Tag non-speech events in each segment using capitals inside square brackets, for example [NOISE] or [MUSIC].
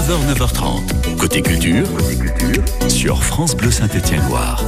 9h, 9h30. Côté culture, sur France Bleu Saint-Étienne-Loire.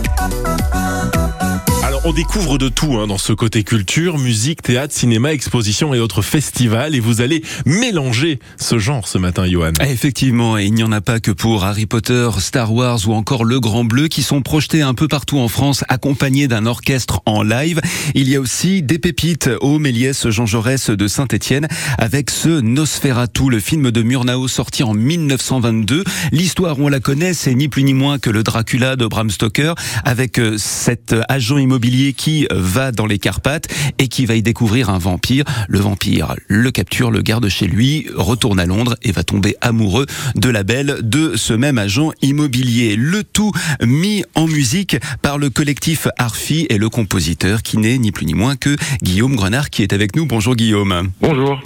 On découvre de tout hein, dans ce côté culture, musique, théâtre, cinéma, exposition et autres festivals. Et vous allez mélanger ce genre ce matin, Johan. Ah, effectivement, et il n'y en a pas que pour Harry Potter, Star Wars ou encore Le Grand Bleu qui sont projetés un peu partout en France, accompagnés d'un orchestre en live. Il y a aussi des pépites au Méliès Jean Jaurès de Saint-Étienne avec ce Nosferatu, le film de Murnau sorti en 1922. L'histoire, on la connaît, c'est ni plus ni moins que le Dracula de Bram Stoker avec euh, cet agent immobilier qui va dans les Carpates et qui va y découvrir un vampire. Le vampire le capture, le garde chez lui, retourne à Londres et va tomber amoureux de la belle de ce même agent immobilier. Le tout mis en musique par le collectif Arfi et le compositeur qui n'est ni plus ni moins que Guillaume Grenard qui est avec nous. Bonjour Guillaume. Bonjour.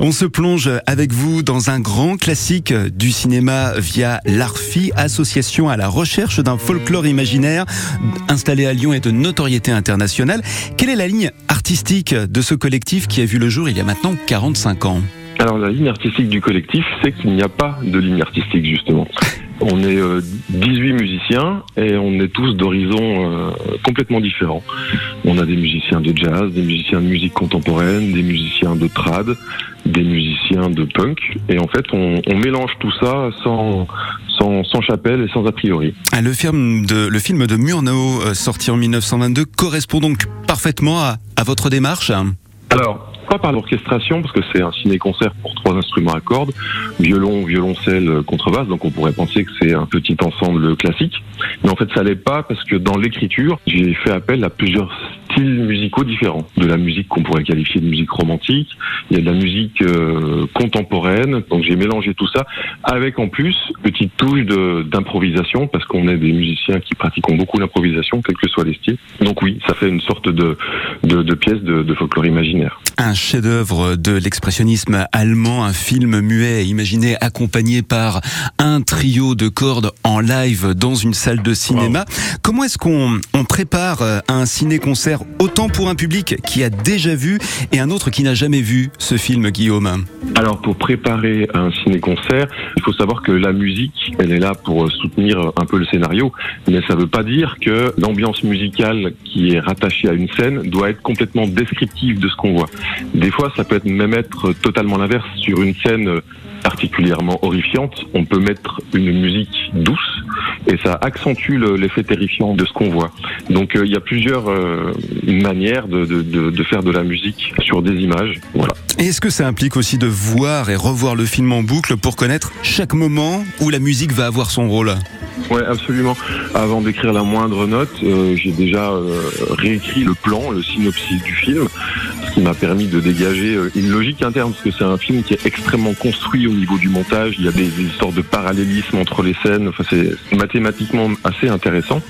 On se plonge avec vous dans un grand classique du cinéma via l'Arfi, association à la recherche d'un folklore imaginaire installé à Lyon et de notoriété internationale. Quelle est la ligne artistique de ce collectif qui a vu le jour il y a maintenant 45 ans? Alors la ligne artistique du collectif, c'est qu'il n'y a pas de ligne artistique justement. [LAUGHS] On est 18 euh, musiciens et on est tous d'horizons euh, complètement différents. On a des musiciens de jazz, des musiciens de musique contemporaine, des musiciens de trad, des musiciens de punk. Et en fait, on, mélange tout ça sans, sans, chapelle et sans a priori. Ah, le film de, le film de Murnau, euh, sorti en 1922, correspond donc parfaitement à, à votre démarche Alors, pas par l'orchestration, parce que c'est un ciné-concert pour trois instruments à cordes, violon, violoncelle, contrebasse, donc on pourrait penser que c'est un petit ensemble classique. Mais en fait, ça l'est pas, parce que dans l'écriture, j'ai fait appel à plusieurs musicaux différents. De la musique qu'on pourrait qualifier de musique romantique, il y a de la musique euh, contemporaine, donc j'ai mélangé tout ça, avec en plus petite touche d'improvisation, parce qu'on est des musiciens qui pratiquent beaucoup l'improvisation, quels que soient les styles. Donc oui, ça fait une sorte de, de, de pièce de folklore imaginaire. Un chef-d'œuvre de l'expressionnisme allemand, un film muet imaginé accompagné par un trio de cordes en live dans une salle de cinéma. Comment est-ce qu'on on prépare un ciné-concert autant pour un public qui a déjà vu et un autre qui n'a jamais vu ce film, Guillaume? Alors pour préparer un ciné-concert, il faut savoir que la musique, elle est là pour soutenir un peu le scénario, mais ça ne veut pas dire que l'ambiance musicale qui est rattachée à une scène doit être complètement descriptive de ce qu'on voit. Des fois, ça peut même être totalement l'inverse. Sur une scène particulièrement horrifiante, on peut mettre une musique douce et ça accentue l'effet terrifiant de ce qu'on voit. Donc euh, il y a plusieurs euh, manières de, de, faire de la musique sur des images. Voilà. Est-ce que ça implique aussi de voir et revoir le film en boucle pour connaître chaque moment où la musique va avoir son rôle? Oui, absolument. Avant d'écrire la moindre note, euh, j'ai déjà réécrit le plan, le synopsis du film, ce qui m'a permis de dégager une logique interne, parce que c'est un film qui est extrêmement construit au niveau du montage. Il y a des, histoires de parallélisme entre les scènes. Enfin, c'est mathématiquement assez intéressant.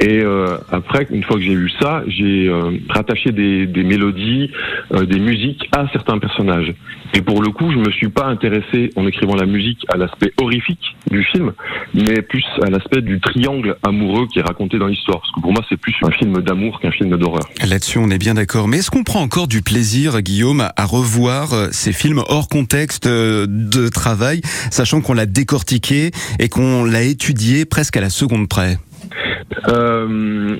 Et euh, après, une fois que j'ai vu ça, j'ai euh, rattaché des, des mélodies, euh, des musiques à certains personnages. Et pour le coup, je me suis pas intéressé en écrivant la musique à l'aspect horrifique du film, mais plus à l'aspect du triangle amoureux qui est raconté dans l'histoire. Parce que pour moi, c'est plus un film d'amour qu'un film d'horreur. Là-dessus, on est bien d'accord. Mais est-ce qu'on prend encore du plaisir, Guillaume, à revoir ces films hors contexte de travail, sachant qu'on l'a décortiqué et qu'on l'a étudié presque à la seconde près? Euh,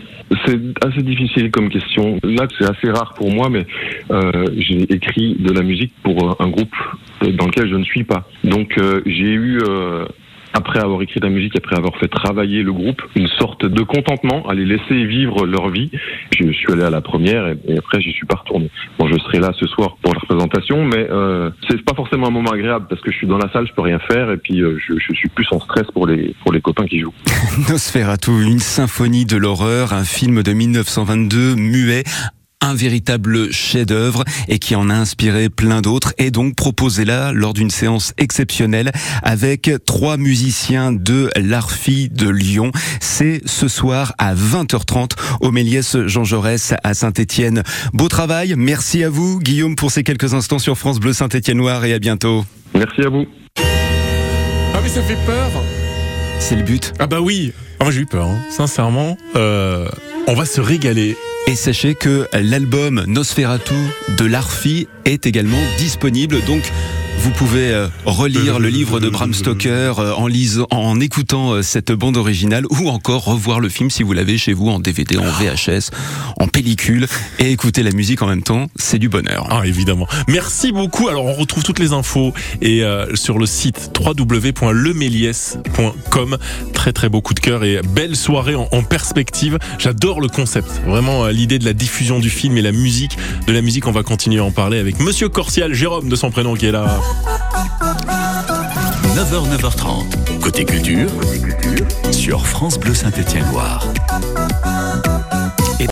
c'est assez difficile comme question. Là, c'est assez rare pour moi, mais euh, j'ai écrit de la musique pour un groupe dans lequel je ne suis pas. Donc, euh, j'ai eu après avoir écrit la musique, après avoir fait travailler le groupe, une sorte de contentement à les laisser vivre leur vie. Je suis allé à la première et, après j'y suis pas retourné. Bon, je serai là ce soir pour la représentation, mais euh, c'est pas forcément un moment agréable parce que je suis dans la salle, je peux rien faire et puis euh, je, je, suis plus en stress pour les pour les copains qui jouent. [LAUGHS] Nosferatu, une symphonie de l'horreur, un film de 1922 muet, un véritable chef-d'œuvre et qui en a inspiré plein d'autres et donc proposé là lors d'une séance exceptionnelle avec trois musiciens de l'Arfi de Lyon. C'est ce soir à 20h30 au Méliès Jean Jaurès à Saint-Étienne. Beau travail, merci à vous Guillaume pour ces quelques instants sur France Bleu Saint-Étienne Noir et à bientôt. Merci à vous. Ah mais ça fait peur. C'est le but. Ah bah oui. Ah, moi j'ai eu peur, hein. sincèrement. Euh, on va se régaler. Et sachez que l'album Nosferatu de l'Arfi est également disponible. Donc, vous pouvez euh, relire le livre de Bram Stoker euh, en lisant, en écoutant euh, cette bande originale ou encore revoir le film si vous l'avez chez vous en DVD, en VHS, en pellicule et écouter la musique en même temps. C'est du bonheur. Ah, évidemment. Merci beaucoup. Alors, on retrouve toutes les infos et sur le site www.leméliès.com. Très, très beau coup de cœur et belle soirée en, perspective. J'adore le concept. Vraiment, l'idée de la diffusion du film et la musique. De la musique, on va continuer à en parler avec Monsieur Corsial, Jérôme de son prénom qui est là. 9h, 9h30. Côté culture, sur France Bleu Saint-Étienne-Loire.